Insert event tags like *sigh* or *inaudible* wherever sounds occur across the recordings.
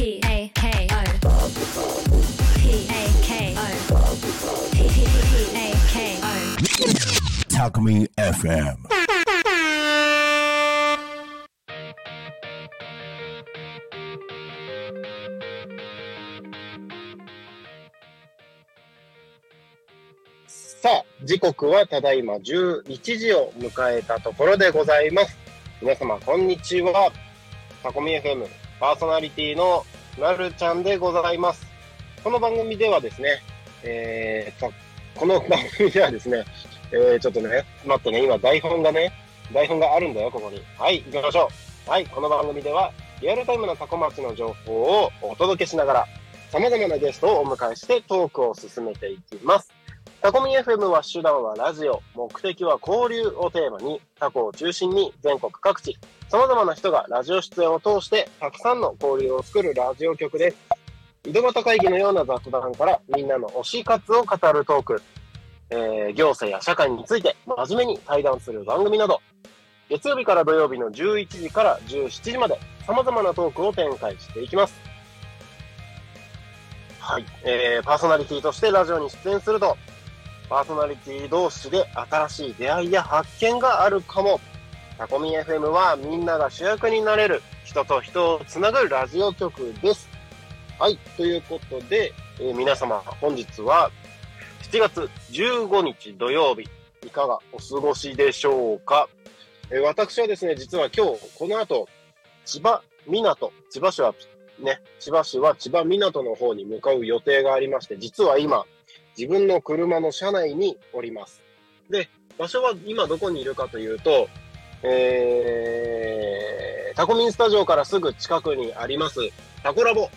P A K O P A K O P P A K O Talk Me FM. さあ、時刻はただいま11時を迎えたところでございます。皆様、こんにちは。タコミ FM パーソナリティのなるちゃんでございます。この番組ではですね、えーと、この番組ではですね、えー、ちょっとね、待ってね、今台本がね、台本があるんだよ、ここに。はい、行きましょう。はい、この番組では、リアルタイムなタコ町の情報をお届けしながら、様々なゲストをお迎えしてトークを進めていきます。タコミ FM は手段はラジオ、目的は交流をテーマに、タコを中心に全国各地、様々な人がラジオ出演を通して、たくさんの交流を作るラジオ局です。井戸端会議のような雑談から、みんなの推し活を語るトーク、えー行政や社会について真面目に対談する番組など、月曜日から土曜日の11時から17時まで、様々なトークを展開していきます。はい。えー、パーソナリティとしてラジオに出演すると、パーソナリティ同士で新しい出会いや発見があるかも。タコミ FM はみんなが主役になれる人と人をつなぐラジオ局です。はい。ということで、えー皆様本日は7月15日土曜日、いかがお過ごしでしょうか？えー私はですね、実は今日この後、千葉港、千葉市はね、千葉市は千葉港の方に向かう予定がありまして、実は今、自分の車の車内におります。で、場所は今どこにいるかというと、えー、タコミンスタジオからすぐ近くにあります、タコラボ。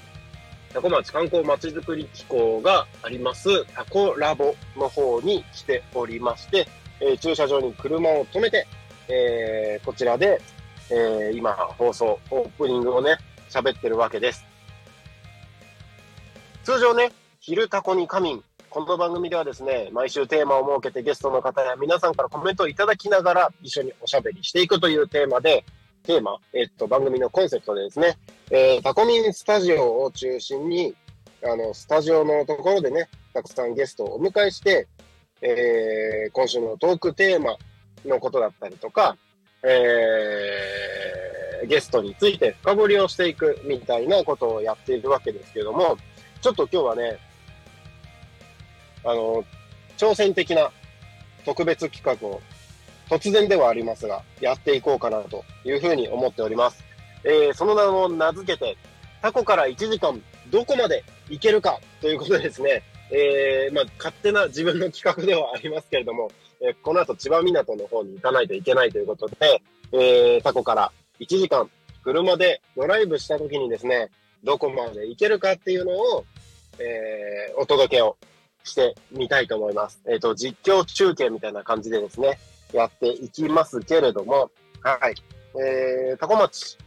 タコ町観光まちづくり機構があります、タコラボの方に来ておりまして、えー駐車場に車を止めて、えーこちらで、えー今放送、オープニングをね、喋ってるわけです。通常ね、昼タコに仮眠。この番組ではですね、毎週テーマを設けてゲストの方や皆さんからコメントをいただきながら一緒におしゃべりしていくというテーマで、テーマ、えっと、番組のコンセプトでですね、えータコミンスタジオを中心に、あの、スタジオのところでね、たくさんゲストをお迎えして、えー今週のトークテーマのことだったりとか、えーゲストについて深掘りをしていくみたいなことをやっているわけですけども、ちょっと今日はね、あの、挑戦的な特別企画を突然ではありますが、やっていこうかなというふうに思っております。えーその名を名付けて、タコから1時間どこまで行けるかということでですね、えーまあ、勝手な自分の企画ではありますけれども、えーこの後千葉港の方に行かないといけないということで、えータコから1時間車でドライブした時にですね、どこまで行けるかっていうのを、えお届けをしてみたいと思います。えっ、と、実況中継みたいな感じでですね、やっていきますけれども、はい。えー、タコ町。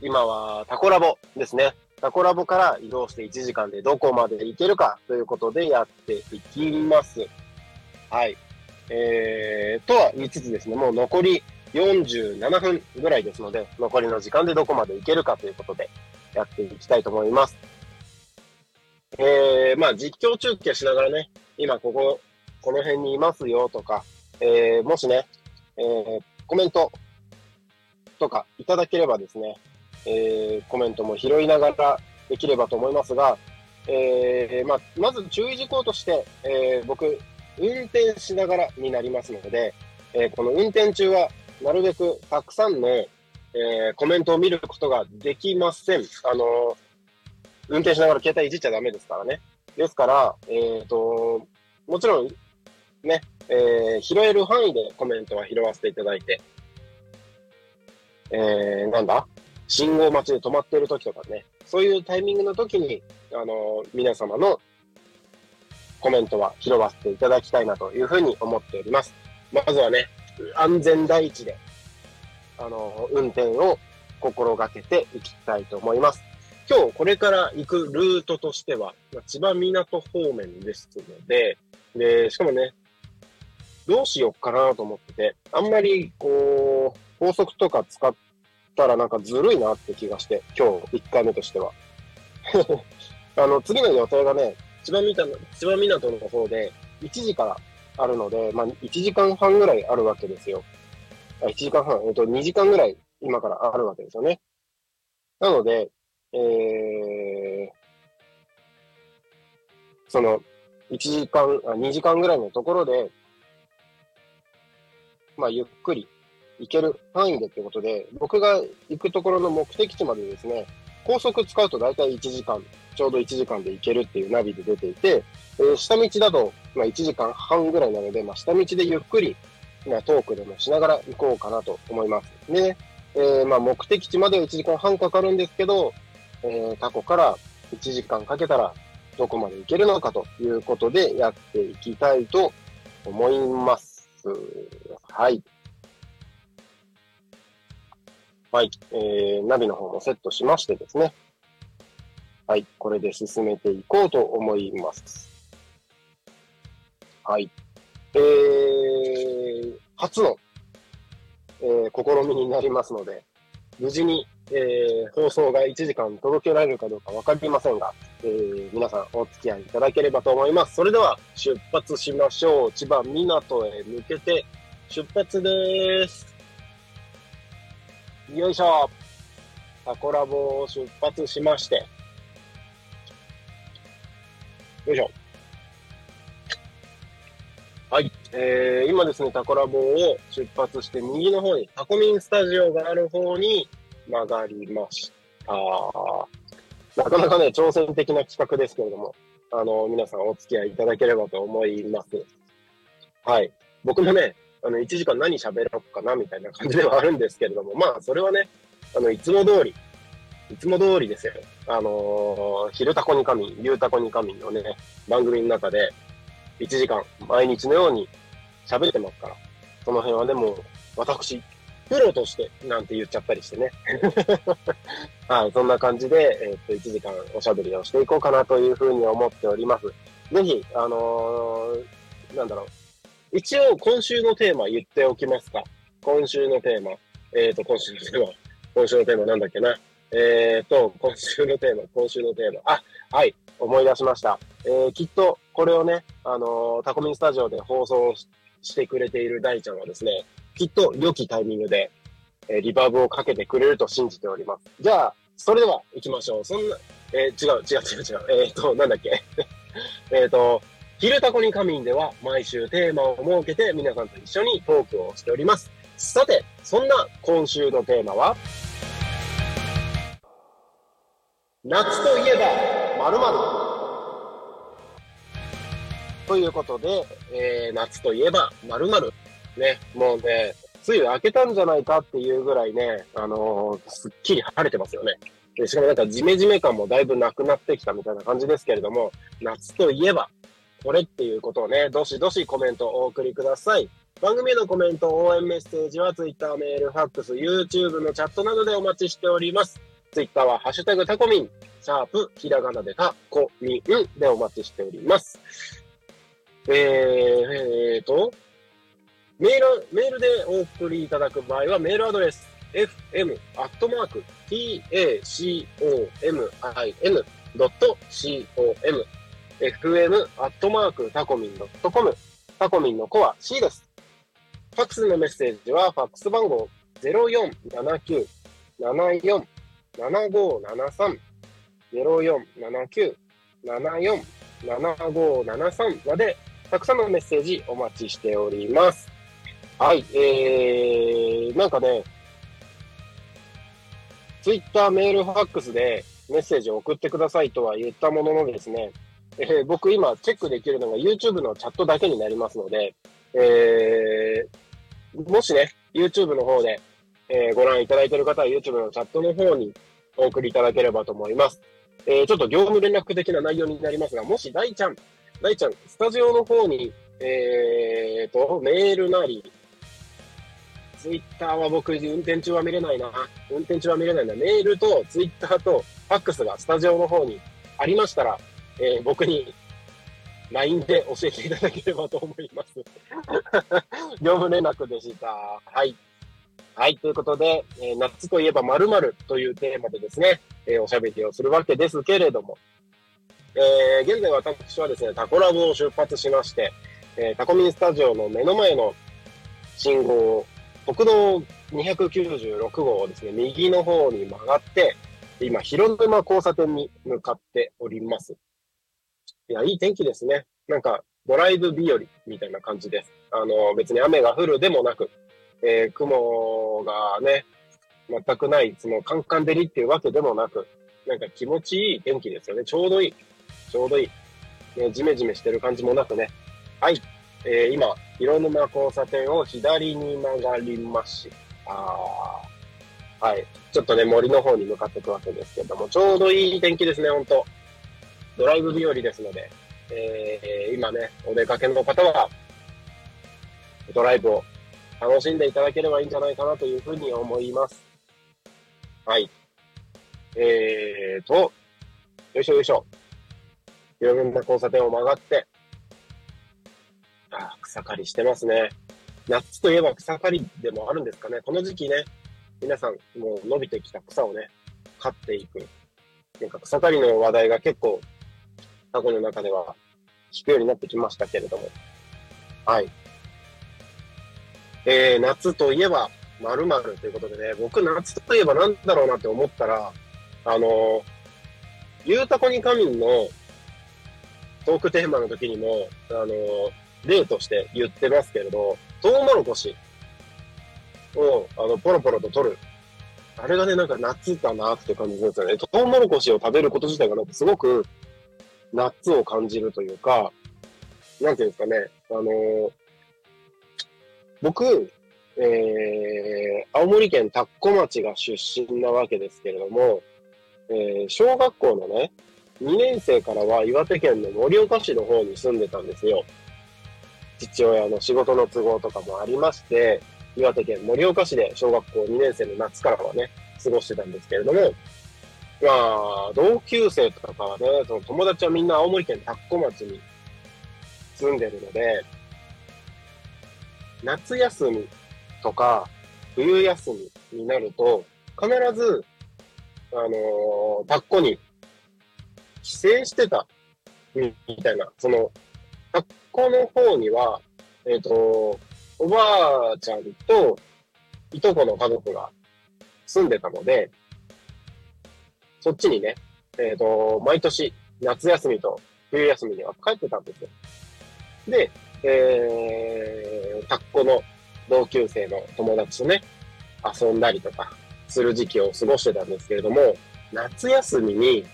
今はタコラボですね。タコラボから移動して1時間でどこまで行けるかということでやっていきます。はい。えー、とは言いつつですね、もう残り47分ぐらいですので、残りの時間でどこまで行けるかということでやっていきたいと思います。えー、まあ実況中継しながらね、今ここ、この辺にいますよとか、えー、もしね、えー、コメントとかいただければですね、えー、コメントも拾いながらできればと思いますが、えー、まあ、まず注意事項として、えー、僕、運転しながらになりますので、えーこの運転中はなるべくたくさんの、えーコメントを見ることができません。あの運転しながら携帯いじっちゃダメですからね。ですから、えっ、と、もちろん、ね、えー拾える範囲でコメントは拾わせていただいて、えー、なんだ？信号待ちで止まってる時とかね、そういうタイミングの時に、あのー皆様のコメントは拾わせていただきたいなというふうに思っております。まずはね、安全第一で、あの、運転を心がけていきたいと思います。今日これから行くルートとしては、千葉港方面ですので、で、しかもね、どうしようかなと思ってて、あんまりこう、高速とか使ったらなんかずるいなって気がして、今日1回目としては。*laughs* あの、次の予定がね、千葉港の千葉港の方で1時からあるので、まあ、1時間半ぐらいあるわけですよ。あ1時間半、えっと、2時間ぐらい今からあるわけですよね。なので、えー、その、1時間、あ2時間ぐらいのところで、まあ、ゆっくり行ける範囲でってことで、僕が行くところの目的地までですね、高速使うと大体1時間、ちょうど1時間で行けるっていうナビで出ていて、えー下道だと、まあ、1時間半ぐらいなので、まあ、下道でゆっくり、まあ、トークでもしながら行こうかなと思います。で、えーまあ、目的地までは1時間半かかるんですけど、えー過去から1時間かけたらどこまで行けるのかということでやっていきたいと思います。はい。はい。えー、ナビの方もセットしましてですね。はい。これで進めていこうと思います。はい。えー、初の、えー試みになりますので、無事に、えー放送が1時間届けられるかどうかわかりませんが、えー皆さんお付き合いいただければと思います。それでは出発しましょう。千葉港へ向けて出発です。よいしょ。タコラボを出発しまして。よいしょ。はい。えー、今ですね、タコラボを出発して右の方にタコミンスタジオがある方に曲がりました。なかなかね、挑戦的な企画ですけれども、あの、皆さんお付き合いいただければと思います。はい。僕もね、あの、1時間何喋ろうかな、みたいな感じではあるんですけれども、まあ、それはね、あの、いつも通り、いつも通りですよ。あのー昼タコに仮眠、夕タコに仮眠のね、番組の中で、1時間、毎日のように喋ってますから、その辺はね、もう、私、プロとして、なんて言っちゃったりしてね。*laughs* はい、そんな感じで、えーっと、1時間おしゃべりをしていこうかなというふうに思っております。ぜひ、あのーなんだろう。一応、今週のテーマ言っておきますか。今週のテーマ。えーっと、今週のテーマ。今週のテーマなんだっけな。えーっと、今週のテーマ、今週のテーマ。あ、はい、思い出しました。えーきっと、これをね、あのータコミンスタジオで放送ししてくれている大ちゃんはですね、きっと良きタイミングで、えーリバーブをかけてくれると信じております。じゃあ、それでは行きましょう。そんな、えー違う、違う、違う、違う。えっ、と、なんだっけ？*laughs* えっと、昼タコに仮眠では毎週テーマを設けて皆さんと一緒にトークをしております。さて、そんな今週のテーマは、夏といえば〇〇ということで、えー夏といえば〇〇ね、もうね、梅雨明けたんじゃないかっていうぐらいね、あのーすっきり晴れてますよね。でしかもなんかジメジメ感もだいぶなくなってきたみたいな感じですけれども、夏といえば、これっていうことをね、どしどしコメントをお送りください。番組へのコメント、応援メッセージは Twitter、メール、ファックス、YouTube のチャットなどでお待ちしております。Twitter はハッシュタグタコミン、シャープ、ひらがなでタコミンでお待ちしております。えー、えーと、メール、メールでお送りいただく場合はメールアドレス、fm.tacomin.com fm アットマークタコミン .com タコミンの子は C です。ファックスのメッセージはファックス番号0479747573 0479747573までたくさんのメッセージお待ちしております。はい、えー、なんかね、ツイッター、メール、ファックスでメッセージを送ってくださいとは言ったもののですね、えー僕今チェックできるのが YouTube のチャットだけになりますので、えー、もしね、YouTube の方で、えーご覧いただいている方は YouTube のチャットの方にお送りいただければと思います。えーちょっと業務連絡的な内容になりますが、もし大ちゃん、大ちゃん、スタジオの方に、えーと、メールなり、ツイッターは僕、運転中は見れないな。運転中は見れないな。メールとツイッターとファックスがスタジオの方にありましたら、えー僕に LINE で教えていただければと思います。*laughs* 業務連絡でした。はい。はい、ということで、えー夏といえば〇〇というテーマでですね、えーおしゃべりをするわけですけれども、えー現在私はですね、タコラボを出発しまして、えータコミンスタジオの目の前の信号を、国道296号をですね、右の方に曲がって、今、広沼交差点に向かっております。いや、いい天気ですね。なんか、ドライブ日和みたいな感じです。あの、別に雨が降るでもなく、えー雲がね、全くない、そのカンカン照りっていうわけでもなく、なんか気持ちいい天気ですよね。ちょうどいい。ちょうどいい。ね、ジメジメしてる感じもなくね。はい。えー今、広沼交差点を左に曲がりました。はい。ちょっとね、森の方に向かっていくわけですけども、ちょうどいい天気ですね、ほんと。ドライブ日和ですので、えー今ね、お出かけの方は、ドライブを楽しんでいただければいいんじゃないかなというふうに思います。はい。えーと、よいしょよいしょ。広沼交差点を曲がって、あ草刈りしてますね。夏といえば草刈りでもあるんですかね。この時期ね、皆さんもう伸びてきた草をね、刈っていく。なんか草刈りの話題が結構、過去の中では聞くようになってきましたけれども。はい。えー、夏といえば、〇〇ということでね、僕夏といえばなんだろうなって思ったら、あのー、ゆうたこに仮眠のトークテーマの時にも、あの、例として言ってますけれど、トウモロコシを、あの、ポロポロと取る。あれがね、なんか夏だなって感じですよね。トウモロコシを食べること自体がなんかすごく夏を感じるというか、なんていうんですかね、あのー僕、えー、青森県田子町が出身なわけですけれども、えー、小学校のね、2年生からは岩手県の盛岡市の方に住んでたんですよ。父親の仕事の都合とかもありまして、岩手県盛岡市で小学校2年生の夏からはね、過ごしてたんですけれども、まあ、同級生とかはね、その友達はみんな青森県田子町に住んでるので、夏休みとか冬休みになると、必ず、あのー、田子に帰省してたみたいな、その、田子の方には、えっ、と、おばあちゃんといとこの家族が住んでたので、そっちにね、えっ、と、毎年夏休みと冬休みには帰ってたんですよ。で、えー、田子の同級生の友達とね、遊んだりとかする時期を過ごしてたんですけれども、夏休みに、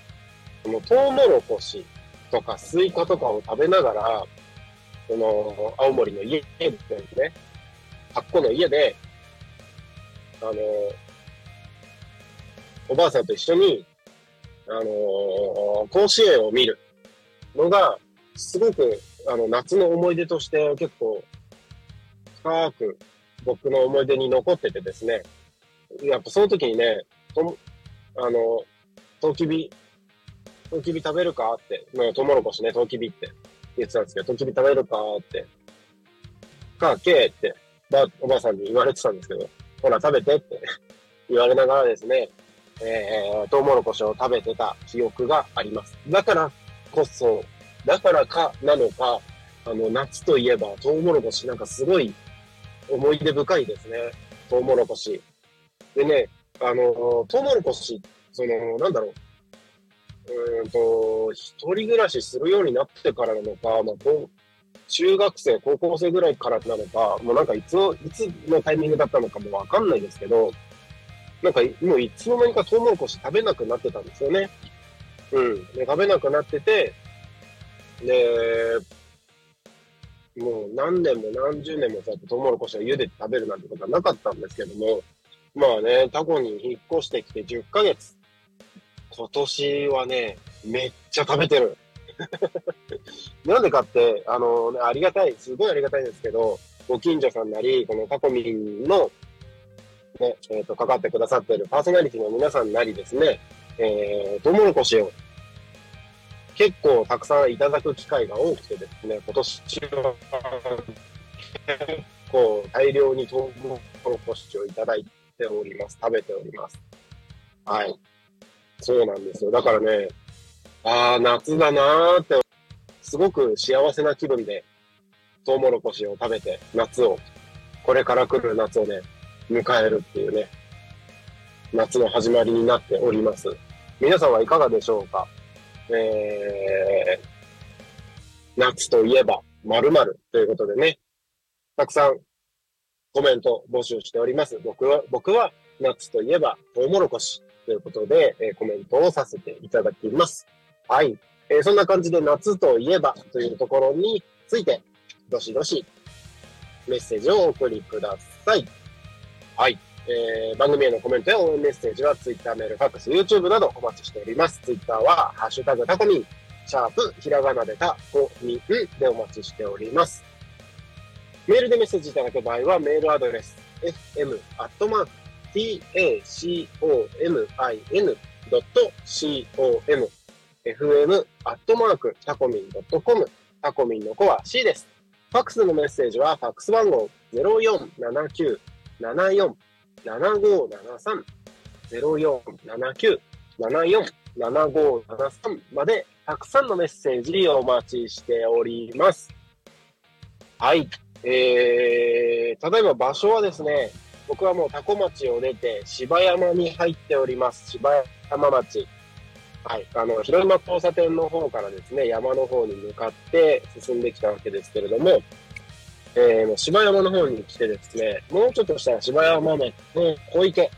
このトウモロコシとかスイカとかを食べながら、その、青森の家でね、田子の家で、あの、おばあさんと一緒に、あの甲子園を見るのが、すごく、あの、夏の思い出として結構、深く僕の思い出に残っててですね、やっぱその時にね、とあの、トウキビ、トウキビ食べるか？って、まあトウモロコシね、トウキビって言ってたんですけど、トウキビ食べるか？って、かけって、ば、おばあさんに言われてたんですけど、ほら食べてって言われながらですね、えー、トウモロコシを食べてた記憶があります。だからこそ、だからかなのか、あの、夏といえばトウモロコシなんかすごい思い出深いですね。トウモロコシ。でね、あの、トウモロコシ、その、なんだろう。うんと、一人暮らしするようになってからなのか、まあ、中学生、高校生ぐらいからなのか、もうなんかいつの、いつのタイミングだったのかもわかんないですけど、なんかもういつの間にかトウモロコシ食べなくなってたんですよね。うん。で食べなくなってて、で、もう何年も何十年もそうやってトウモロコシを茹でて食べるなんてことはなかったんですけども、まあね、タコに引っ越してきて10ヶ月。今年はね、めっちゃ食べてる。*laughs* なんでかって、あの、ありがたい、すごいありがたいんですけど、ご近所さんなり、このタコミンの、ね、えっ、と、かかってくださってるパーソナリティの皆さんなりですね、えー、トウモロコシを結構たくさんいただく機会が多くてですね、今年は結構大量にトウモロコシをいただいております。食べております。はい。そうなんですよ。だからね、ああ、夏だなーって、すごく幸せな気分で、トウモロコシを食べて、夏を、これから来る夏をね、迎えるっていうね、夏の始まりになっております。皆さんはいかがでしょうか？えー、夏といえば〇〇ということでね、たくさんコメント募集しております。僕は、僕は夏といえばトウモロコシということで、えーコメントをさせていただきます。はい。えーそんな感じで夏といえばというところについて、どしどしメッセージをお送りください。はい。えー番組へのコメントや応援メッセージは Twitter、メール、ファックス、YouTube などお待ちしております。Twitter は、ハッシュタグタコミン、シャープ、ひらがなでタコミンでお待ちしております。メールでメッセージいただく場合は、メールアドレス、fm、アットマーク、tacomin.com、fm、アットマーク、タコミン .com、タコミンの子は C です。ファックスのメッセージは、ファックス番号0479-74 7573 0479 74 7573までたくさんのメッセージをお待ちしております。はい。えー、ただいま場所はですね、僕はもうタコ町を出て芝山に入っております。芝山町。はい。あの、広島交差点の方からですね、山の方に向かって進んできたわけですけれども、えー、芝山の方に来てですね、もうちょっとしたら芝山の小池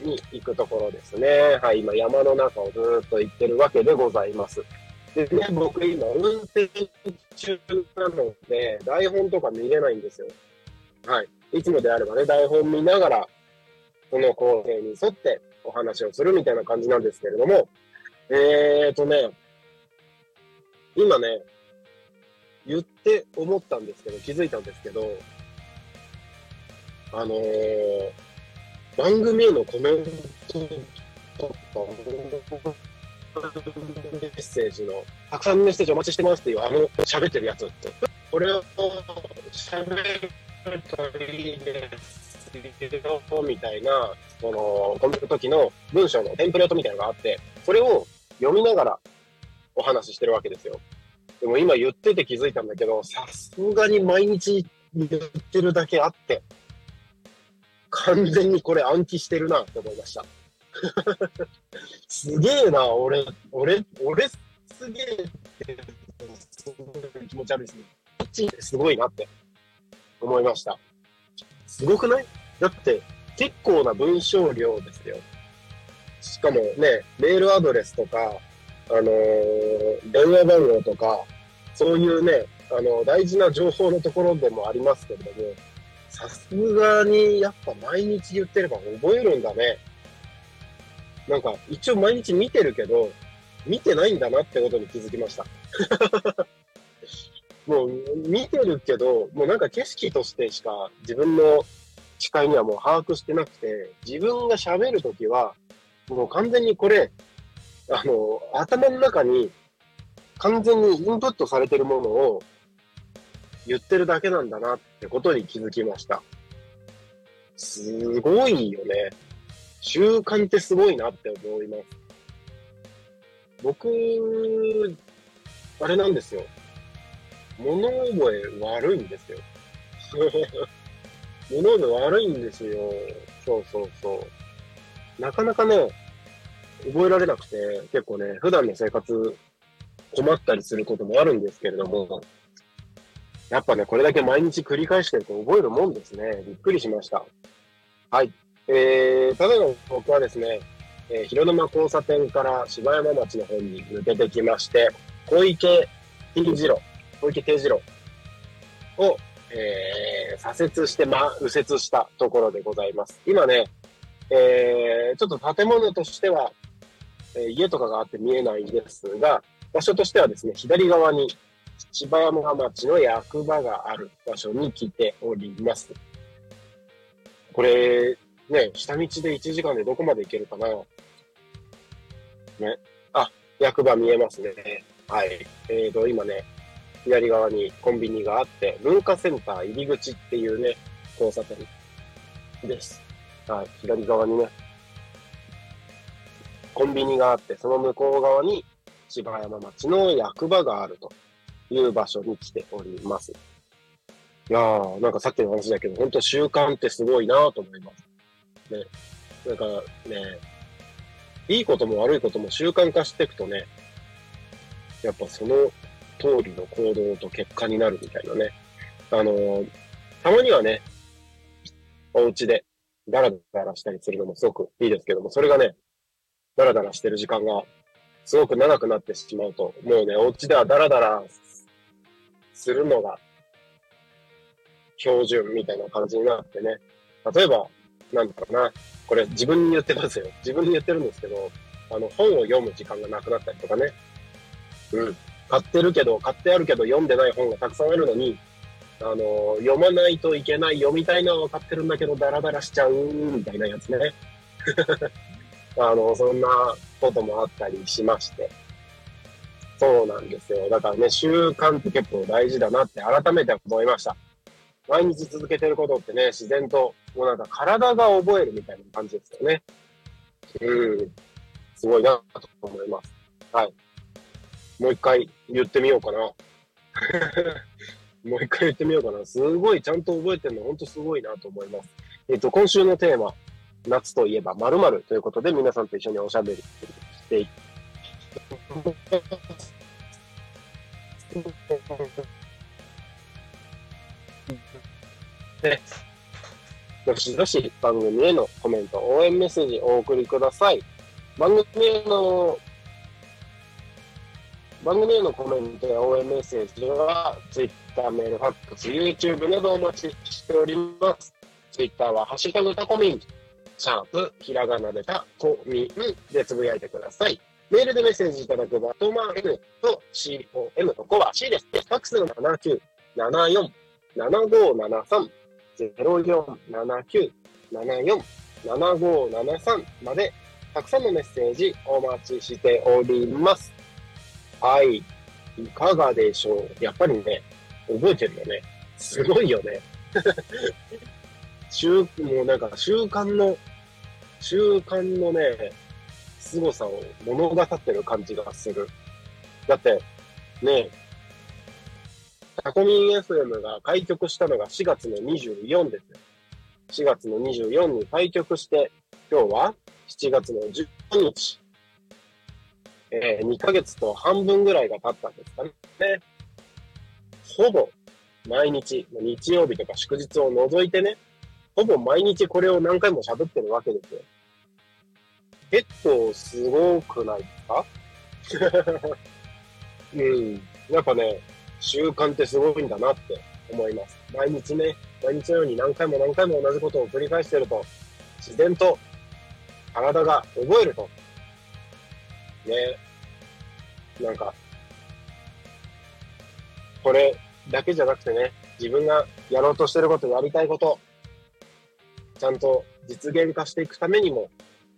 に行くところですね。はい、今山の中をずっと行ってるわけでございます。でね、僕今運転中なので、台本とか見れないんですよ。はい。いつもであればね、台本見ながら、その構成に沿ってお話をするみたいな感じなんですけれども、えーとね、今ね、言って思ったんですけど、気づいたんですけど、あのー番組へのコメントとか、メッセージの、たくさんメッセージお待ちしてますっていう、あの、喋ってるやつって。これを喋みたいな、その、コメント時の文章のテンプレートみたいなのがあって、それを読みながらお話ししてるわけですよ。でも今言ってて気づいたんだけど、さすがに毎日言ってるだけあって、完全にこれ暗記してるなって思いました。*laughs* すげえな、俺、俺、俺すげえって、すごい気持ち悪いですね。こっちすごいなって思いました。すごくない？だって結構な文章量ですよ。しかもね、メールアドレスとか、あのー電話番号とか、そういうね、あの、大事な情報のところでもありますけれども、さすがにやっぱ毎日言ってれば覚えるんだね。なんか一応毎日見てるけど、見てないんだなってことに気づきました。もう見てるけど、もうなんか景色としてしか自分の視界にはもう把握してなくて、自分が喋るときは、もう完全にこれ、あの、頭の中に完全にインプットされてるものを言ってるだけなんだなってことに気づきました。すごいよね。習慣ってすごいなって思います。僕、あれなんですよ。物覚え悪いんですよ。*laughs* 物覚え悪いんですよ。そうそうそう。なかなかね、覚えられなくて、結構ね、普段の生活困ったりすることもあるんですけれども、やっぱね、これだけ毎日繰り返してると覚えるもんですね。びっくりしました。はい。えー、ただの僕はですね、えー広沼交差点から芝山町の方に抜けてきまして、小池 T 字路、小池 T 字路を、えー左折して、ま、右折したところでございます。今ね、えーちょっと建物としては、えー家とかがあって見えないんですが、場所としてはですね、左側に芝山町の役場がある場所に来ております。これ、ね、下道で1時間でどこまで行けるかなね。あ、役場見えますね。はい。えーと、今ね、左側にコンビニがあって、文化センター入り口っていうね、交差点です。はい。左側にね、コンビニがあって、その向こう側に芝山町の役場があるという場所に来ております。いやー、なんかさっきの話だけど、本当習慣ってすごいなと思います。ね。なんかね、いいことも悪いことも習慣化していくとね、やっぱその通りの行動と結果になるみたいなね。あのたまにはね、お家でダラダラしたりするのもすごくいいですけども、それがね、ダラダラしてる時間がすごく長くなってしまうと、もうね、お家ではダラダラするのが標準みたいな感じになってね。例えば、なんだろうな、これ自分に言ってますよ。自分に言ってるんですけど、あの、本を読む時間がなくなったりとかね。うん。買ってるけど、買ってあるけど読んでない本がたくさんあるのに、あの、読まないといけない、読みたいのは分かってるんだけど、ダラダラしちゃう、みたいなやつね。*laughs* あの、そんなこともあったりしまして。そうなんですよ。だからね、習慣って結構大事だなって改めて思いました。毎日続けてることってね、自然と、もうなんか体が覚えるみたいな感じですよね。うん。すごいなと思います。はい。もう一回言ってみようかな。*laughs* もう一回言ってみようかな。すごいちゃんと覚えてるの、ほんとすごいなと思います。えっ、と、今週のテーマ、夏といえば〇〇ということで、皆さんと一緒におしゃべりしていで、どしどし番組へのコメント、応援メッセージお送りください。番組への番組へのコメントや応援メッセージは、Twitter、メール、ファックス、YouTube などお待ちしております。Twitter は、ハッシュタグタコミン、シャープ、ひらがなでタコミンでつぶやいてください。メールでメッセージいただくバトマン N と COM とコは C です。ファックスの7974-7573 0479747573まで、たくさんのメッセージお待ちしております。はい。いかがでしょうやっぱりね、覚えてるよね。すごいよね。*laughs* 習、もうなんか習慣の、習慣のね、凄さを物語ってる感じがする。だって、ね、タコミン FM が開局したのが4月の24ですよ。4月の24に開局して、今日は7月の10日。えー、2ヶ月と半分ぐらいが経ったんですかね。ほぼ毎日、日曜日とか祝日を除いてね、ほぼ毎日これを何回も喋ってるわけですよ。結構すごくないですか？*laughs* うん。やっぱね、習慣ってすごいんだなって思います。毎日ね、毎日のように何回も何回も同じことを繰り返してると、自然と体が覚えると。ね。なんか、これだけじゃなくてね、自分がやろうとしてること、やりたいこと、ちゃんと実現化していくためにも、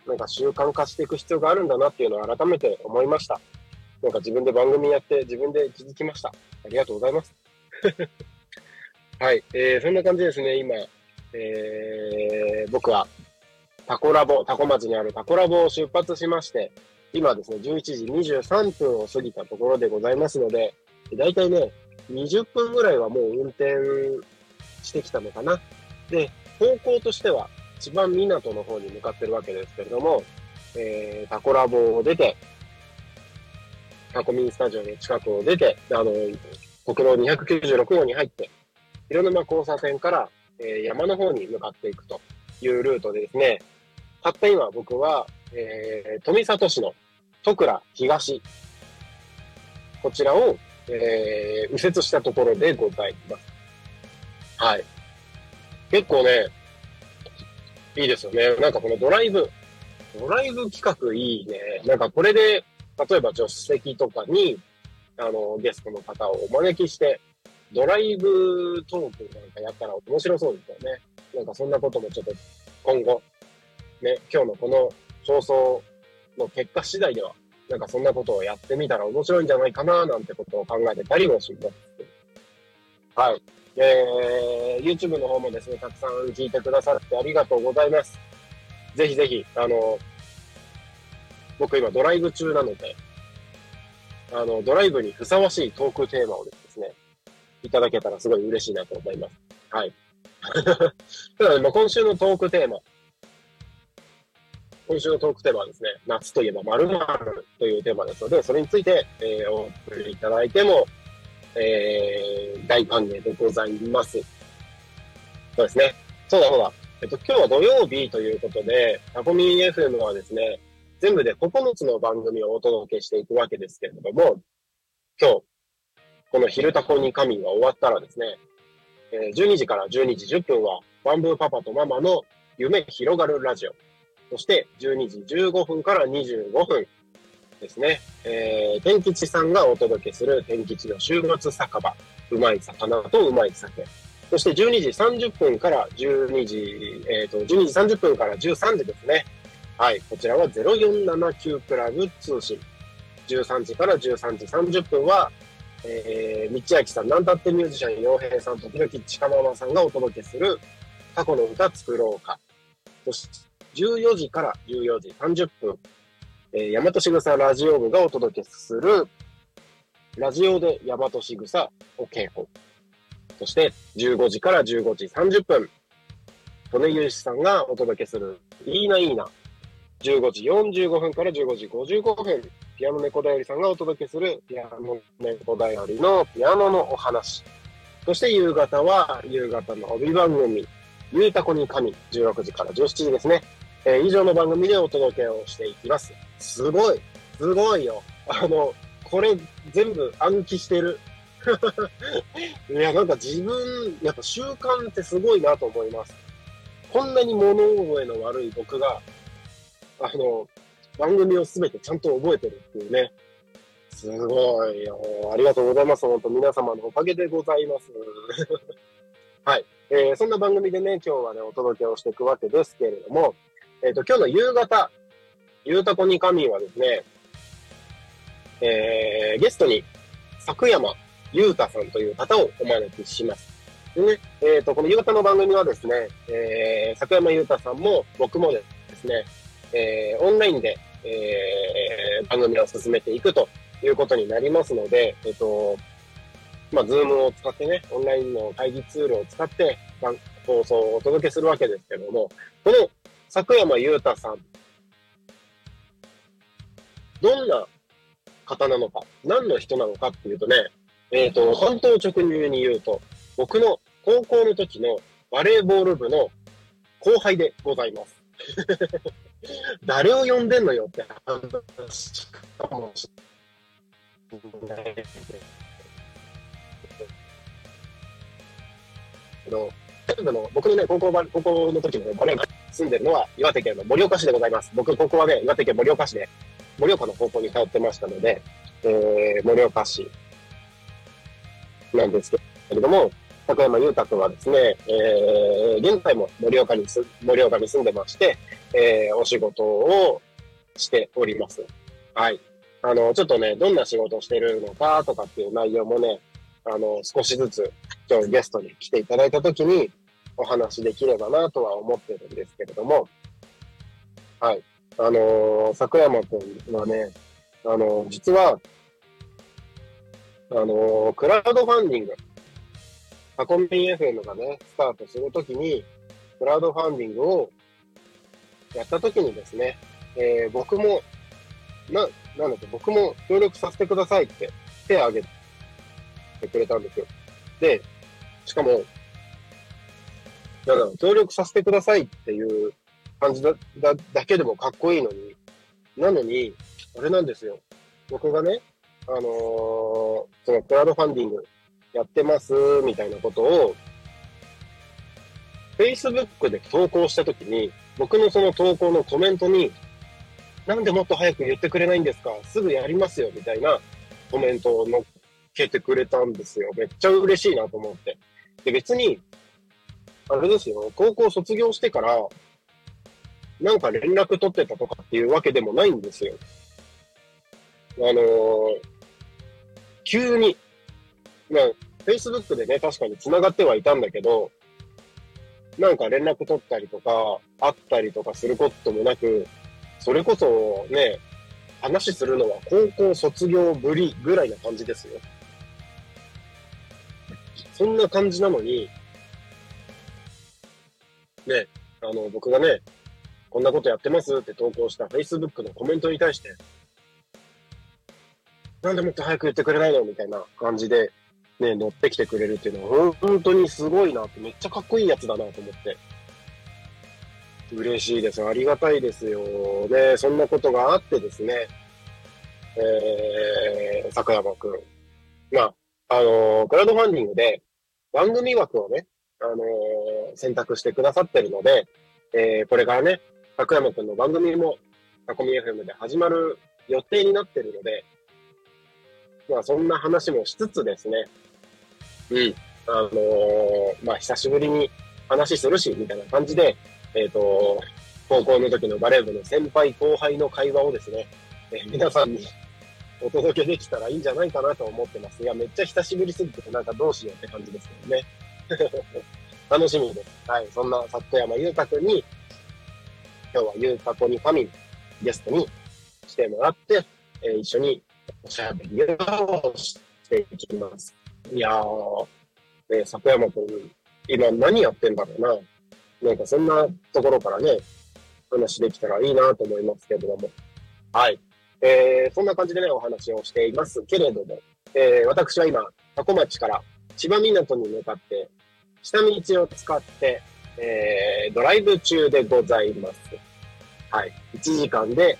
なんか習慣化していく必要があるんだなっていうのを改めて思いました。なんか自分で番組やって自分で気づきました。ありがとうございます。*laughs* はい、えー、そんな感じですね、今、えー、僕はタコラボ、タコ町にあるタコラボを出発しまして、今ですね、11時23分を過ぎたところでございますので、だいたいね、20分ぐらいはもう運転してきたのかな。で、方向としては千葉港の方に向かってるわけですけれども、えー、タコラボを出て、タコミンスタジオの近くを出て、あの、国道296号に入って、広沼交差点から、えー山の方に向かっていくというルートでですね、たった今僕は、えー富里市の戸倉東、こちらを、えー右折したところでございます。はい。結構ね、いいですよね。なんかこのドライブ、ドライブ企画いいね。なんかこれで、例えば助手席とかに、あの、ゲストの方をお招きして、ドライブトークなんかやったら面白そうですよね。なんかそんなこともちょっと今後、ね、今日のこの放送の結果次第では、なんかそんなことをやってみたら面白いんじゃないかななんてことを考えてたりもします。はい。えー、YouTube の方もですね、たくさん聞いてくださってありがとうございます。ぜひぜひ、あの、僕今ドライブ中なので、あの、ドライブにふさわしいトークテーマをですね、いただけたらすごい嬉しいなと思います。はい。*laughs* ただね、今週のトークテーマ、今週のトークテーマはですね、夏といえば〇〇というテーマですので、それについて、えー、お送りいただいても、えー、大歓迎でございます。そうですね。そうだそうだ。えっと、今日は土曜日ということで、タコミン FM はですね、全部で9つの番組をお届けしていくわけですけれども、今日、この昼タコに神が終わったらですね、えー12時から12時10分は、バンブーパパとママの夢広がるラジオ。そして、12時15分から25分ですね。えー、天吉さんがお届けする天吉の週末酒場。うまい魚とうまい酒。そして12時30分から12時、えっ、と、12時30分から13時ですね。はい。こちらは0479クラブ通信。13時から13時30分は、えー、道明さん、なんたってミュージシャン、洋平さん、時々近ママさんがお届けする過去の歌作ろうか。そし、14時から14時30分、えー、大和しぐさラジオ部がお届けする、ラジオで大和しぐさお稽古。そして、15時から15時30分、利根ゆうしさんがお届けする、いいないいな。15時45分から15時55分、ピアノ猫だよりさんがお届けする、ピアノ猫だよりのピアノのお話。そして夕方は、夕方の帯番組、ゆうたこに神、16時から17時ですね。えー以上の番組でお届けをしていきます。すごい、すごいよ。あの、これ全部暗記してる。*laughs* いや、なんか自分、やっぱ習慣ってすごいなと思います。こんなに物覚えの悪い僕が、あの、番組をすべてちゃんと覚えてるっていうね。すごいよ。ありがとうございます。本当皆様のおかげでございます。*laughs* はい。えーそんな番組でね、今日はね、お届けをしていくわけですけれども、えっ、と、今日の夕方、ゆうたこに神はですね、えー、ゲストに、作山ゆうたさんという方をお招きします。でね、えっ、と、この夕方の番組はですね、えー、作山ゆうたさんも僕もですね、えー、オンラインで、えー、番組を進めていくということになりますので、えっ、と、まあ、 Zoom を使ってね、オンラインの会議ツールを使って、放送をお届けするわけですけども、この作山裕太さん、どんな方なのか、何の人なのかっていうとね、えっ、と、単刀直入に言うと、僕の高校の時のバレーボール部の後輩でございます。*laughs* 誰を呼んでんのよ？って話かもしれないです。けど、あの僕のね、高校ば、高校の時のね、バレー住んでるのは岩手県の盛岡市でございます。僕、高校はね、岩手県盛岡市で、盛岡の高校に通ってましたので、えー、盛岡市なんですけれども、高山裕太君はですね、えー、現在も盛岡にす、盛岡に住んでまして、えー、お仕事をしております。はい。あの、ちょっとね、どんな仕事をしてるのかとかっていう内容もね、あの、少しずつ今日ゲストに来ていただいたときにお話できればなとは思ってるんですけれども、はい。あのー、桜山くんはね、あのー実は、あのークラウドファンディング、タコミン FM がね、スタートするときに、クラウドファンディングをやったときにですね、えー僕も、な、なんだっけ、僕も協力させてくださいって手を挙げてくれたんですよ。で、しかも、なんだろう、協力させてくださいっていう感じだ、だ、だけでもかっこいいのに、なのに、あれなんですよ。僕がね、あのーそのクラウドファンディングやってます、みたいなことを、Facebook で投稿したときに、僕のその投稿のコメントに、なんでもっと早く言ってくれないんですか？すぐやりますよ、みたいなコメントを載っけてくれたんですよ。めっちゃ嬉しいなと思って。で、別に、あれですよ、高校卒業してから、なんか連絡取ってたとかっていうわけでもないんですよ。あのー急に、まあ、Facebook でね、確かに繋がってはいたんだけど、なんか連絡取ったりとか、会ったりとかすることもなく、それこそね、話するのは高校卒業ぶりぐらいな感じですよ。そんな感じなのに、ね、あの、僕がね、こんなことやってますって投稿した Facebook のコメントに対して、なんでもっと早く言ってくれないのみたいな感じで、ね、乗ってきてくれるっていうのは本当にすごいなって、めっちゃかっこいいやつだなと思って。嬉しいです。ありがたいですよ。ね、そんなことがあってですね、えー、坂山くん。まあ、あのー、クラウドファンディングで番組枠をね、あのー、選択してくださってるので、えー、これからね、坂山くんの番組も、タコミ FM で始まる予定になってるので、まあ、そんな話もしつつですね、うん、あのー、まあ、久しぶりに話するし、みたいな感じで、えっ、ー、と、高校の時のバレー部の先輩後輩の会話をですね、えー、皆さんにお届けできたらいいんじゃないかなと思ってます。いや、めっちゃ久しぶりすぎて、なんかどうしようって感じですけどね。楽しみです。はい。そんな里山裕太くんに、今日はゆうたこにファミリーゲストに来てもらって、えー、一緒におしゃべりをしていきます。いやー、ね、里山くん、今何やってんだろうな。なんかそんなところからね、話できたらいいなと思いますけれども。はい。えー、そんな感じでね、お話をしていますけれども、えー、私は今、多古町から千葉港に向かって、下道を使って、えー、ドライブ中でございます。はい。1時間で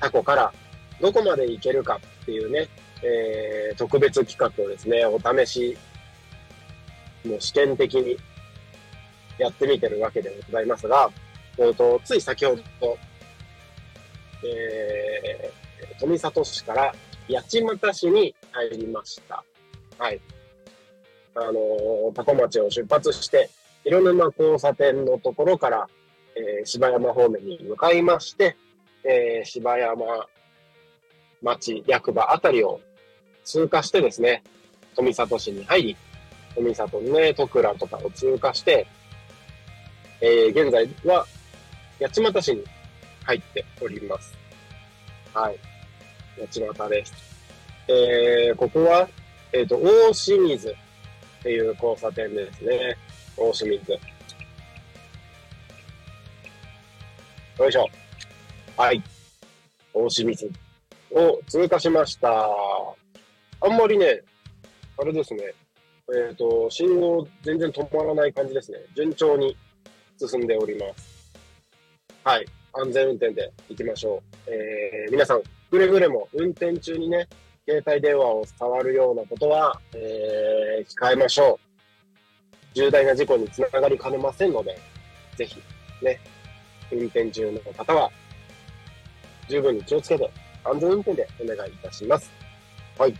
タコからどこまで行けるかっていうね、えー、特別企画をですね、お試し、もう試験的にやってみてるわけでございますが、えーと、つい先ほど、えー、富里市から八街市に入りました。はい。あのー、タコ町を出発して、広沼交差点のところから、えー、芝山方面に向かいまして、えー、芝山町役場あたりを通過してですね、富里市に入り、富里のね、徳倉とかを通過して、えー、現在は八街市に入っております。はい。八街です。えー、ここは、えっ、ー、と、大清水っていう交差点ですね。大清水。よいしょ。はい。大清水を通過しました。あんまりね、あれですね。えっ、ー、と、信号全然止まらない感じですね。順調に進んでおります。はい。安全運転で行きましょう。えー、皆さん、くれぐれも運転中にね、携帯電話を触るようなことは、えー、控えましょう。重大な事故につながりかねませんので、ぜひ、ね、運転中の方は、十分に気をつけて、安全運転でお願いいたします。はい。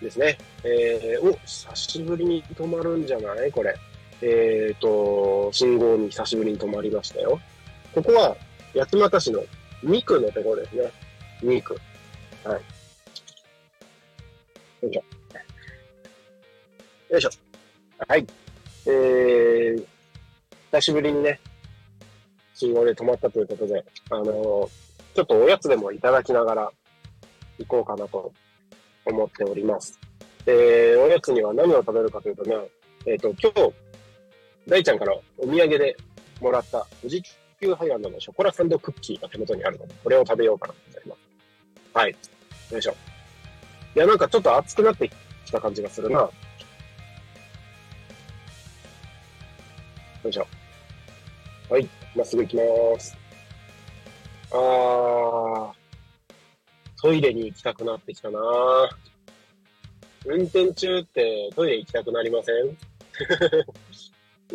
ですね。えー、お、久しぶりに止まるんじゃない？これ。えっ、ー、と、信号に久しぶりに止まりましたよ。ここは、八街市の2区のところですね。2区。はい。よいしょ。よいしょ。はい。えー、久しぶりにね、信号で止まったということで、あのー、ちょっとおやつでもいただきながら行こうかなと思っております。で、おやつには何を食べるかというとね、えっ、ー、と、今日、大ちゃんからお土産でもらった富士急ハイランドのショコラサンドクッキーが手元にあるので、これを食べようかなと思います。はい。よいしょ。いや、なんかちょっと熱くなってきた感じがするな。よいしょ。はい。まっすぐ行きます。あー。トイレに行きたくなってきたな運転中ってトイレ行きたくなりません？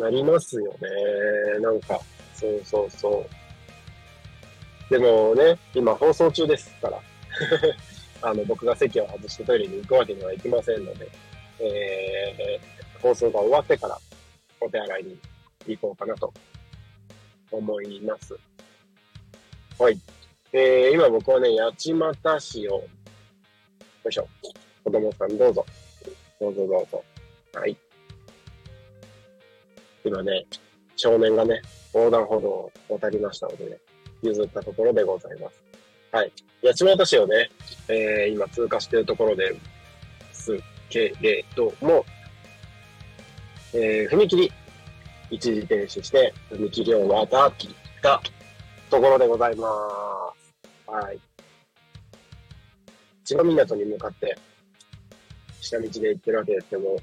*laughs* なりますよね。なんか、そうそうそう。でもね、今放送中ですから。あの、僕が席を外してトイレに行くわけにはいきませんので、えー、放送が終わってからお手洗いに行こうかなと思います。はい。えー、今僕はね、八街市を、よいしょ。子供さんどうぞ。どうぞどうぞ。はい。今ね、少年がね、横断歩道を渡りましたのでね、譲ったところでございます。はい。八街市をね、えー、今通過しているところですけれども、えー、踏切、一時停止して、踏切を渡ったところでございます。はい。千葉港に向かって、下道で行ってるわけですけども、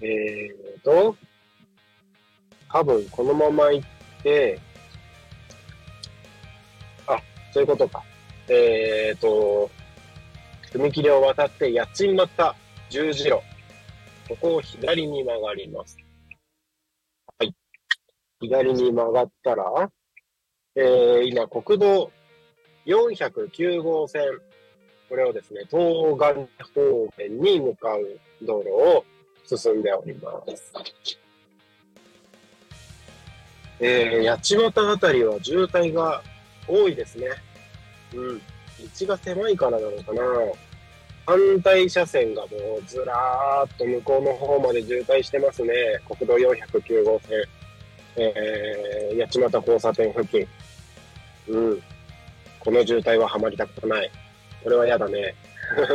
えーと、多分このまま行って、そういうことか。えーと、踏切を渡って八街十字路。ここを左に曲がります。はい。左に曲がったら、えー、今、国道409号線。これをですね、東岸方面に向かう道路を進んでおります。えー、八街あたりは渋滞が多いですね。うん。道が狭いからなのかな。反対車線がもうずらーっと向こうの方まで渋滞してますね。国道409号線。えー、八街交差点付近。うん。この渋滞ははまりたくない。これは嫌だね。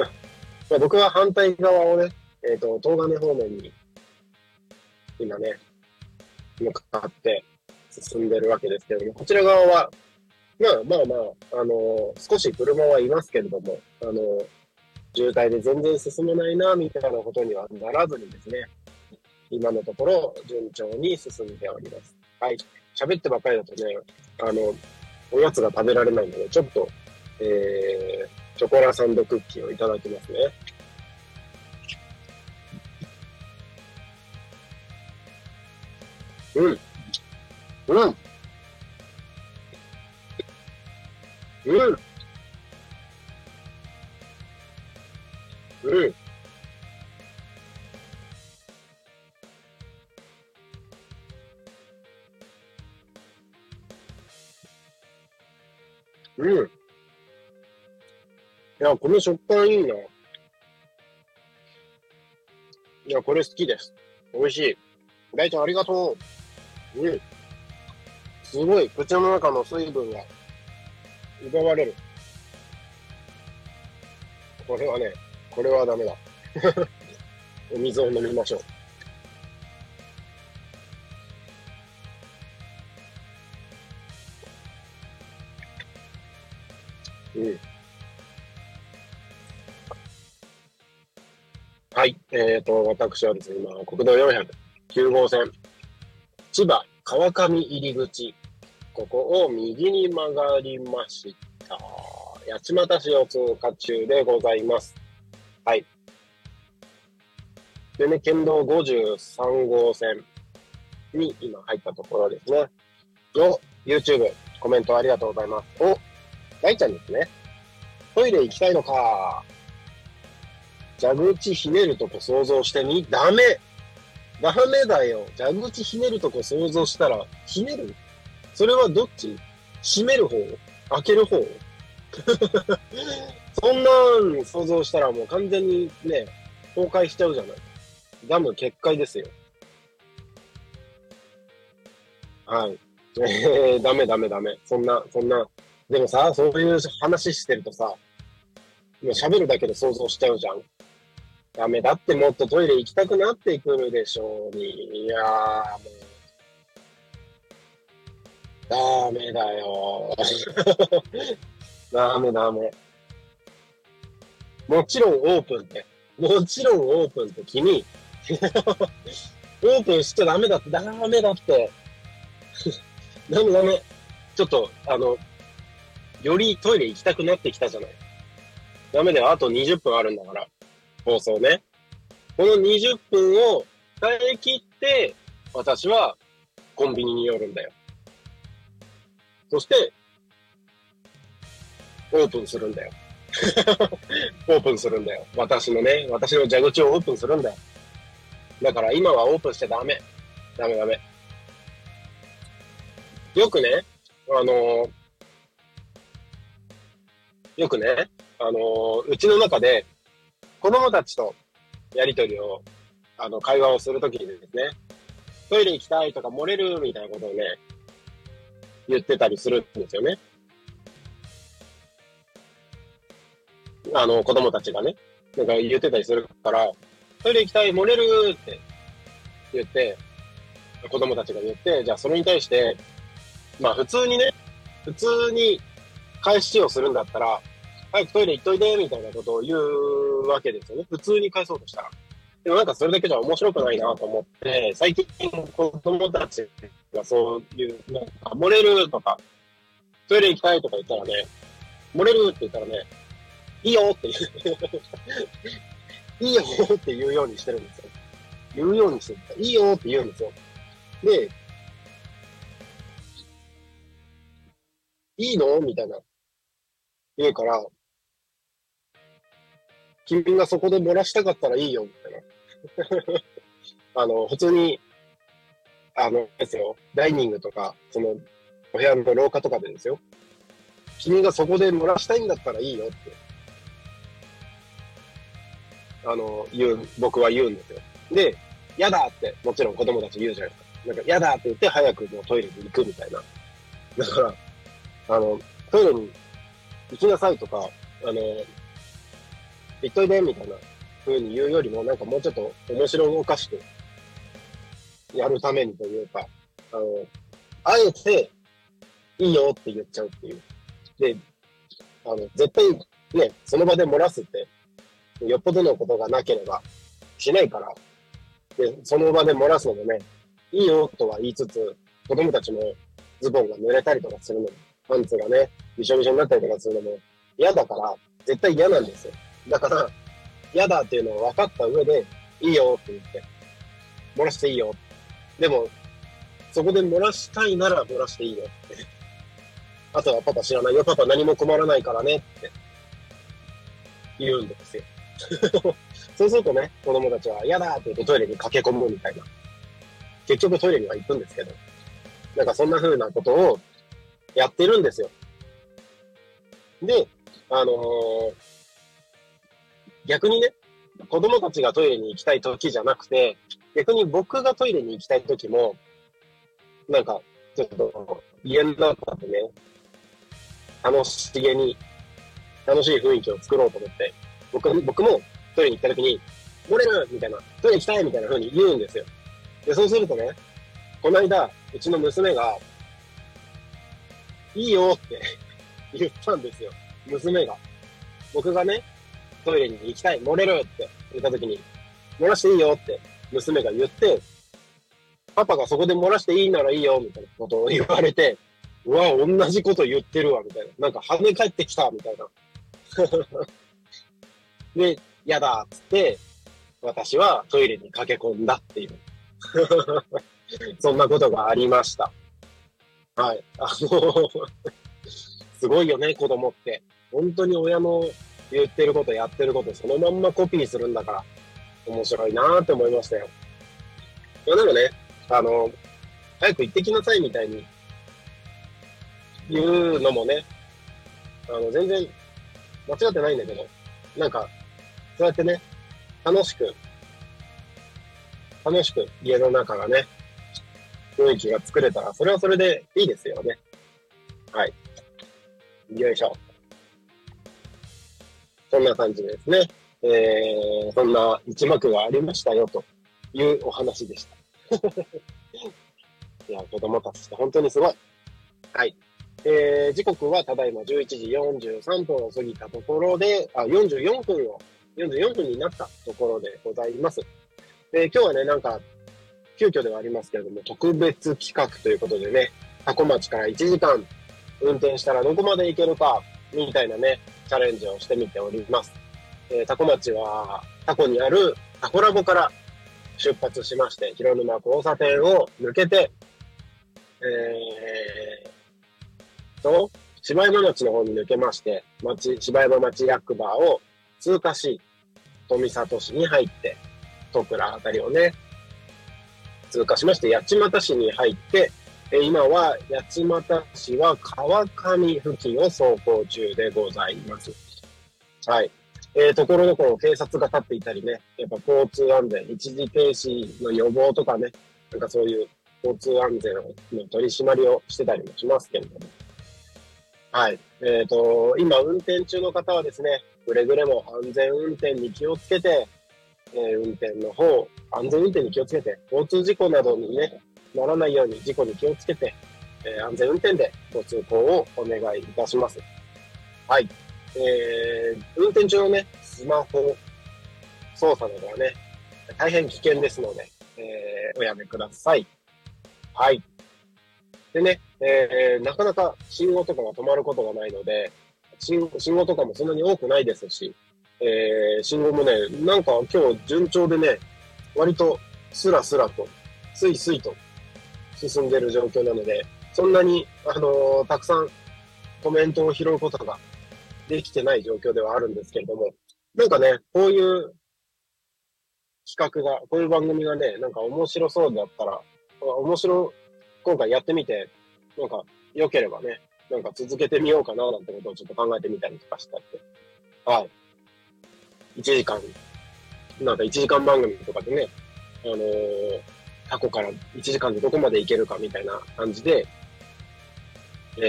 *laughs* ま僕は反対側をね、えっ、と、東金方面に、今ね、向かって進んでるわけですけども、こちら側は、まあまあまあ、あの少し車はいますけれども、あの渋滞で全然進まないな、みたいなことにはならずにですね、今のところ順調に進んでおります。はい。喋ってばかりだとね、あの、おやつが食べられないので、ちょっと、えー、チョコラサンドクッキーをいただきますね。うん。うん。うん。うん。うん。いや、この食感いいな。いや、これ好きです。美味しい。大ちゃん。ありがとう。うん。すごい、口の中の水分が奪われる。これはね、これはダメだ。*laughs* お水を飲みましょう。うん。はい。えっ、と、私はですね、今、国道409号線、千葉川上入り口、ここを右に曲がりました。八街市を通過中でございます。はい。でね、県道53号線に今入ったところですね。お、YouTube、コメントありがとうございます。お、大ちゃんですね。トイレ行きたいのか。蛇口ひねるとこ想像してみ？ダメダメだよ。蛇口ひねるとこ想像したら、ひねる？それはどっち？閉める方？開ける方？*laughs* そんなん想像したらもう完全にね、崩壊しちゃうじゃない。ダム決壊ですよ。はい。*laughs* えー、ダメダメダメ。そんな、そんな。でもさ、そういう話してるとさ、もう喋るだけで想像しちゃうじゃん。ダメだってもっとトイレ行きたくなってくるでしょうに。いやー、もう。ダメだよ。*laughs* ダメダメ。もちろんオープンって。もちろんオープンって君。*laughs* オープンしちゃダメだって。ダメだって。*laughs* ダメダメ。ちょっと、あの、よりトイレ行きたくなってきたじゃない。ダメだよ。あと20分あるんだから。放送ね。この20分を耐え切って、私はコンビニに寄るんだよ。そして、オープンするんだよ。*laughs* オープンするんだよ。私のね、私の蛇口をオープンするんだよ。だから今はオープンしちゃダメ。ダメダメ。よくね、あのよくね、あのうちの中で子供たちとやりとりを、あの、会話をするときにですね、トイレ行きたいとか漏れるみたいなことをね、言ってたりするんですよね。あの、子供たちがね、なんか言ってたりするから、トイレ行きたい、漏れるって言って、子供たちが言って、じゃあそれに対して、まあ普通にね、普通に返しをするんだったら、早くトイレ行っといて、みたいなことを言うわけですよね。普通に返そうとしたら。でもなんかそれだけじゃ面白くないなと思って、最近子供たちがそういう、なんか漏れるとか、トイレ行きたいとか言ったらね、漏れるって言ったらね、いいよって言う。*laughs* いいよって言うようにしてるんですよ。言うようにしてる。いいよって言うんですよ。で、いいのみたいな。言うから、君がそこで漏らしたかったらいいよ、みたいな。*laughs* あの、普通に、あの、ですよ、ダイニングとか、その、お部屋の廊下とかでですよ。君がそこで漏らしたいんだったらいいよって。あの、言う、僕は言うんですよ。で、嫌だって、もちろん子供たち言うじゃないですか。なんか、嫌だって言って早くもうトイレに行くみたいな。だから、あの、トイレに行きなさいとか、あの、行っといでみたいな風に言うよりも、なんかもうちょっと面白おかしくやるためにというか、あの、あえて、いいよって言っちゃうっていう。で、あの、絶対ね、その場で漏らすって、よっぽどのことがなければしないから、で、その場で漏らすのもね、いいよとは言いつつ、子供たちもズボンが濡れたりとかするのも、パンツがね、びしょびしょになったりとかするのも嫌だから、絶対嫌なんですよ。だから、嫌だっていうのを分かった上で、いいよって言って、漏らしていいよ。でも、そこで漏らしたいなら漏らしていいよって。あとはパパ知らないよ。パパ何も困らないからねって言うんですよ。*laughs* そうするとね、子供たちは嫌だって言ってトイレに駆け込むみたいな。結局トイレには行くんですけど、なんかそんな風なことをやってるんですよ。で、あのー逆にね、子供たちがトイレに行きたい時じゃなくて、逆に僕がトイレに行きたい時も、なんか、ちょっと家の中でね、楽しげに、楽しい雰囲気を作ろうと思って、僕僕もトイレに行った時に、漏れるみたいな、トイレ行きたいみたいな風に言うんですよ。で、そうするとね、この間、うちの娘が、いいよって *laughs* 言ったんですよ。娘が。僕がね、トイレに行きたい、漏れるって言った時に、漏らしていいよって娘が言って、パパがそこで漏らしていいならいいよみたいなことを言われて、うわ、同じこと言ってるわ、みたいな。なんか跳ね返ってきた、みたいな。*laughs* で、やだっつって、私はトイレに駆け込んだっていう。*laughs* そんなことがありました。はい。あの、すごいよね、子供って。本当に親の言ってること、やってること、そのまんまコピーするんだから、面白いなーって思いましたよ。まあでもね、あの、早く行ってきなさいみたいに言うのもね、あの、全然間違ってないんだけど、なんか、そうやってね、楽しく、楽しく家の中がね、雰囲気が作れたら、それはそれでいいですよね。はい。よいしょ。そんな感じですね。えー、そんな一幕がありましたよ、というお話でした。*laughs* いや、子供たちって本当にすごい。はい。えー、時刻はただいま11時43分を過ぎたところで、あ、44分を、44分になったところでございます。で、今日はね、なんか、急遽ではありますけれども、特別企画ということでね、タコ町から1時間運転したらどこまで行けるか、みたいなね、チャレンジをしてみております。えー、タコ町は、タコにあるタコラボから出発しまして、広沼交差点を抜けて、えー、と、芝山町の方に抜けまして、町、芝山町役場を通過し、富里市に入って、戸倉あたりをね、通過しまして、八街市に入って、え今は八街市は川上付近を走行中でございます。はい。えー、ところどころ警察が立っていたりね、やっぱ交通安全、一時停止の予防とかね、なんかそういう交通安全の取り締まりをしてたりもしますけれども。はい。えっ、と、今運転中の方はですね、くれぐれも安全運転に気をつけて、えー運転の方、安全運転に気をつけて、交通事故などにね、ならないように事故に気をつけて、えー安全運転でご通行をお願いいたします。はい。えー運転中のね、スマホ操作などはね、大変危険ですので、えーおやめください。はい。でね、えーなかなか信号とかが止まることがないので、信信号とかもそんなに多くないですし、えー信号もね、なんか今日順調でね、割とスラスラと、スイスイと進んでる状況なので、そんなに、あのたくさんコメントを拾うことができてない状況ではあるんですけれども、なんかね、こういう企画が、こういう番組がね、なんか面白そうだったら、面白、今回やってみて、なんか良ければね、なんか続けてみようかななんてことをちょっと考えてみたりとかしたって。はい。1時間、なんか1時間番組とかでね、あのー過去から1時間でどこまでいけるかみたいな感じで、え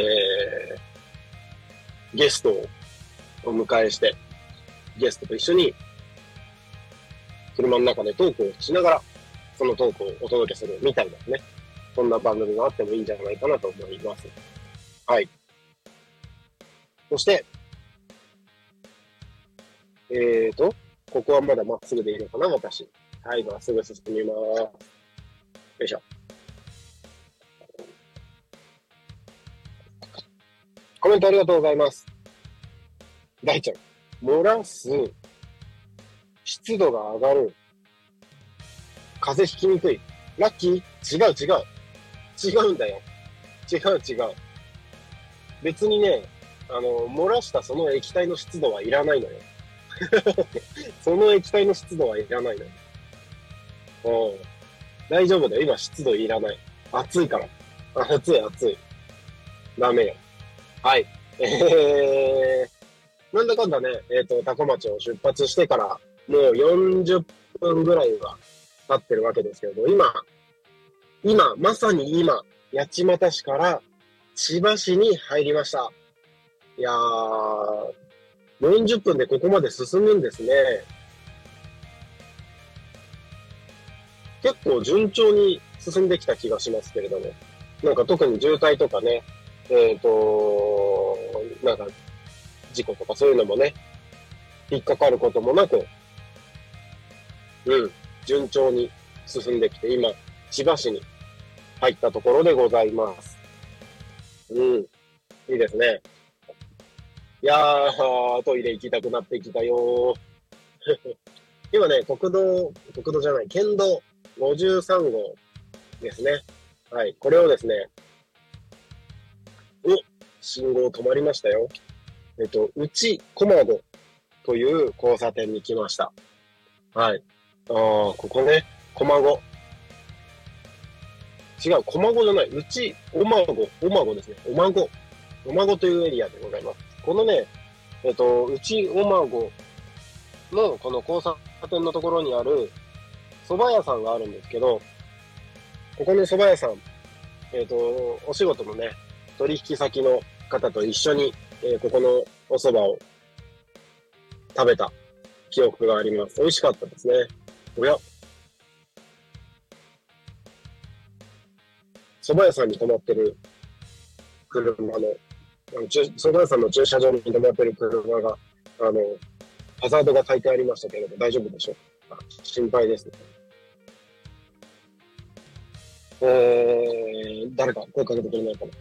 ー、ゲストをお迎えして、ゲストと一緒に車の中でトークをしながら、そのトークをお届けするみたいなね、そんな番組があってもいいんじゃないかなと思います。はい。そして、えーと、ここはまだまっすぐでいいのかな、私。はい、まっすぐ進みます。よいしょ。コメントありがとうございます。大ちゃん、漏らす、湿度が上がる、風邪ひきにくい。ラッキー違う違う。違うんだよ。違う違う。別にね、あの、漏らしたその液体の湿度はいらないのよ。*laughs* その液体の湿度はいらないのよ。うん。大丈夫だよ。今湿度いらない。暑いから。暑い暑い。ダメよ。はい。えー、なんだかんだね、えっ、と、タコ町を出発してから、もう40分ぐらいは経ってるわけですけれど、今、今、まさに今、八街市から千葉市に入りました。いやー、40分でここまで進むんですね。結構順調に進んできた気がしますけれども。なんか特に渋滞とかね、えっ、と、なんか事故とかそういうのもね、引っかかることもなく、うん、順調に進んできて、今、千葉市に入ったところでございます。うん、いいですね。いやー、トイレ行きたくなってきたよー。*laughs* 今ね、国道、国道じゃない、県道53号ですね。はい、これをですね、お、信号止まりましたよ。えっと、内駒子という交差点に来ました。はい。ああ、ここね、駒子。違う、駒子じゃない。内おまご、おまごですね。おまご。おまごというエリアでございます。このね、えっと、内おまごのこの交差点のところにある蕎麦屋さんがあるんですけど、ここの蕎麦屋さん、えっ、と、お仕事のね、取引先の方と一緒に、えーここのお蕎麦を食べた記憶があります。美味しかったですね。おや蕎麦屋さんに止まってる車の、あの蕎麦屋さんの駐車場に止まってる車が、あの、ハザードが書いてありましたけれど、大丈夫でしょうか？心配ですね。えー、誰か声かけてくれないかな。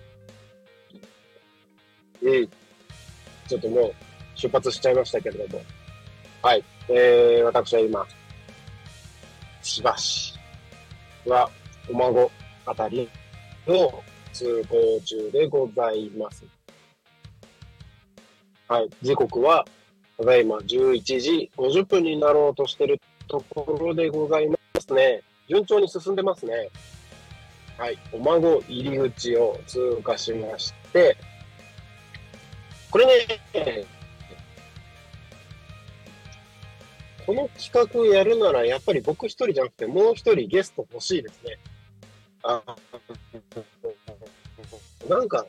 うん。ちょっともう出発しちゃいましたけれども。はい。えー、私は今、千葉市は、お孫あたりを通行中でございます。はい。時刻は、ただいま11時50分になろうとしてるところでございますね。順調に進んでますね。はい。お孫入り口を通過しまして、これね、この企画やるなら、やっぱり僕一人じゃなくて、もう一人ゲスト欲しいですね。あなんか、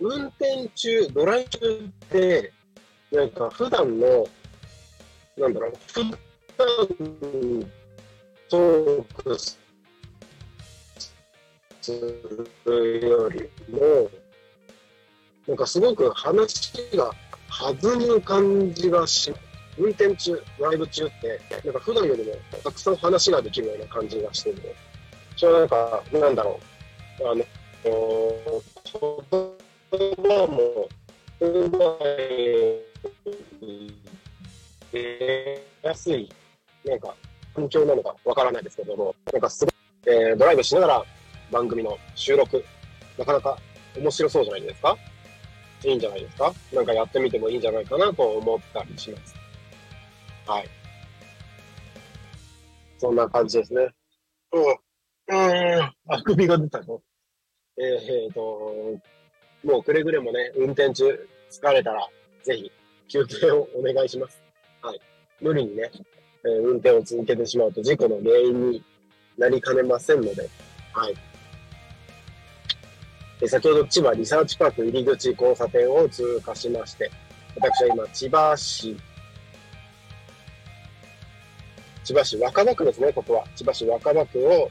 運転中、ドライブ中って、なんか普段の、なんだろう、普段トークするよりも、なんかすごく話が弾む感じがし、運転中、ライブ中って、なんか普段よりもたくさん話ができるような感じがしてるの。それはなんか、なんだろう、あの、言葉もうまい、出やすい、なんか、環境なのかわからないですけども、なんかすごい、えードライブしながら番組の収録、なかなか面白そうじゃないですか？いいんじゃないですか？なんかやってみてもいいんじゃないかな？と思ったりします。はい。そんな感じですね。うん。うん。あくびが出たの？えーえーと、もうくれぐれもね、運転中疲れたら、ぜひ休憩をお願いします。はい。無理にね、えー運転を続けてしまうと事故の原因になりかねませんので、はい。先ほど千葉リサーチパーク入り口交差点を通過しまして、私は今千葉市、千葉市若葉区ですね、ここは。千葉市若葉区を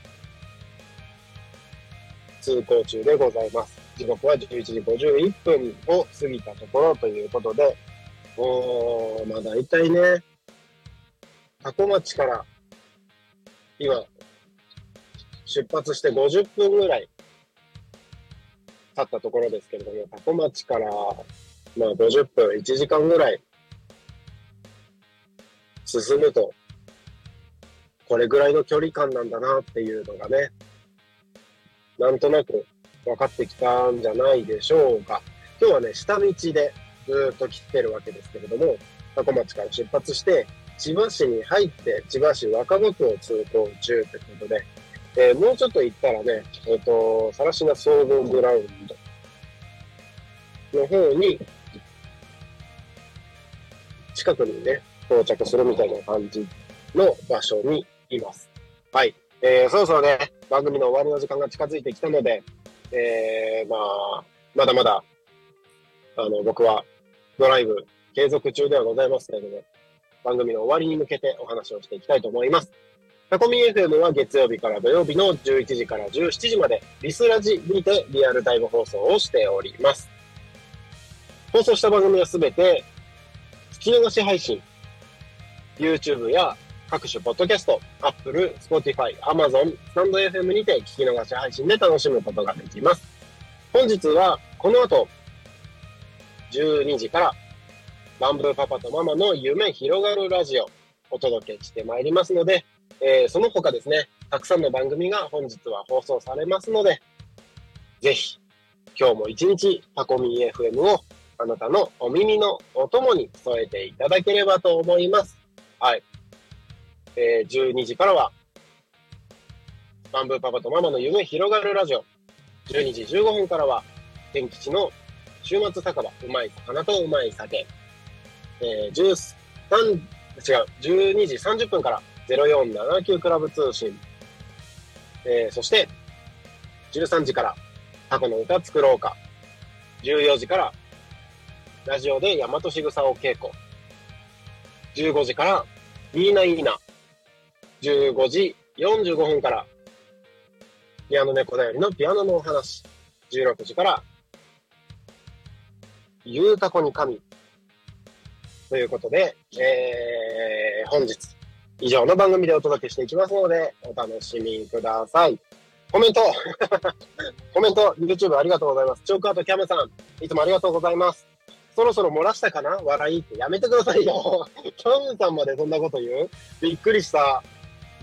通行中でございます。時刻は11時51分を過ぎたところということで、おー、まあ大体ね、多古町から今、出発して50分ぐらい経ったところですけれども、多古町からまあ50分、1時間ぐらい進むと、これぐらいの距離感なんだなっていうのがね、なんとなく分かってきたんじゃないでしょうか。今日はね、下道でずっと来てるわけですけれども、多古町から出発して、千葉市に入って、千葉市若葉区を通行中ということで、えーもうちょっと行ったらね、えっ、と、さらしな総合グラウンドの方に、近くにね、到着するみたいな感じの場所にいます。はい。えーそろそろね、番組の終わりの時間が近づいてきたので、えーまあ、まだまだ、あの、僕はドライブ継続中ではございますけれども、番組の終わりに向けてお話をしていきたいと思います。タコミ FM は月曜日から土曜日の11時から17時まで、リスラジにてリアルタイム放送をしております。放送した番組はすべて、聞き逃し配信、YouTube や各種ポッドキャスト、Apple、Spotify、Amazon、スタンド FM にて聞き逃し配信で楽しむことができます。本日はこの後、12時から、バンブーパパとママの夢広がるラジオ、お届けしてまいりますので、えーその他ですね、たくさんの番組が本日は放送されますので、ぜひ、今日も一日、タコミ FM をあなたのお耳のお供に添えていただければと思います。はい。えー12時からは、バンブーパパとママの夢広がるラジオ。12時15分からは、天吉の週末酒場、うまい魚とうまい酒。えー、13、違う、12時30分から0479クラブ通信。えーそして、13時からタコの歌作ろうか。14時から、ラジオで大和しぐさを稽古。15時から、いいないいな。15時45分から、ピアノ猫だよりのピアノのお話。16時から、ゆうたこに神。ということで、えー、本日、以上の番組でお届けしていきますので、お楽しみください。コメント *laughs* コメント、YouTube ありがとうございます。チョークアートキャメさん、いつもありがとうございます。そろそろ漏らしたかな？笑いってやめてくださいよ。*laughs* キャメさんまでそんなこと言う？びっくりした。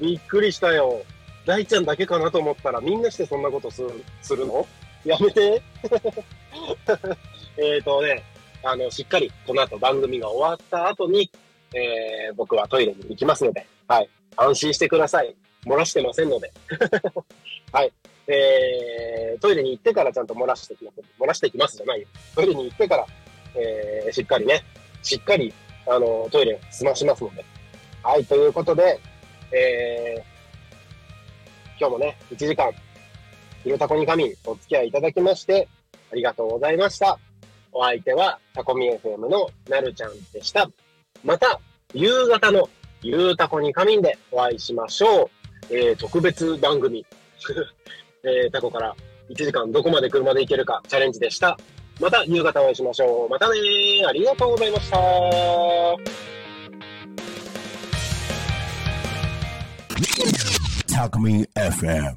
びっくりしたよ。大ちゃんだけかなと思ったらみんなしてそんなことするするの？やめて。*laughs* えっとね、あの、しっかりこの後番組が終わった後に、えー僕はトイレに行きますので、はい。安心してください。漏らしてませんので。*laughs* はい。えー、トイレに行ってからちゃんと漏らしてきます。漏らしてきますじゃないよ。トイレに行ってから、えー、しっかりね、しっかり、あの、トイレを済ましますので、はい、ということで、えー、今日もね、1時間、ゆるたこに仮眠お付き合いいただきまして、ありがとうございました。お相手は、タコミ FM のなるちゃんでした。また、夕方のゆうたこに仮眠でお会いしましょう。えー、特別番組、*laughs* えー、タコから1時間どこまで車で行けるかチャレンジでした。また夕方お会いしましょう。またねー。ありがとうございました。Talk Me FM.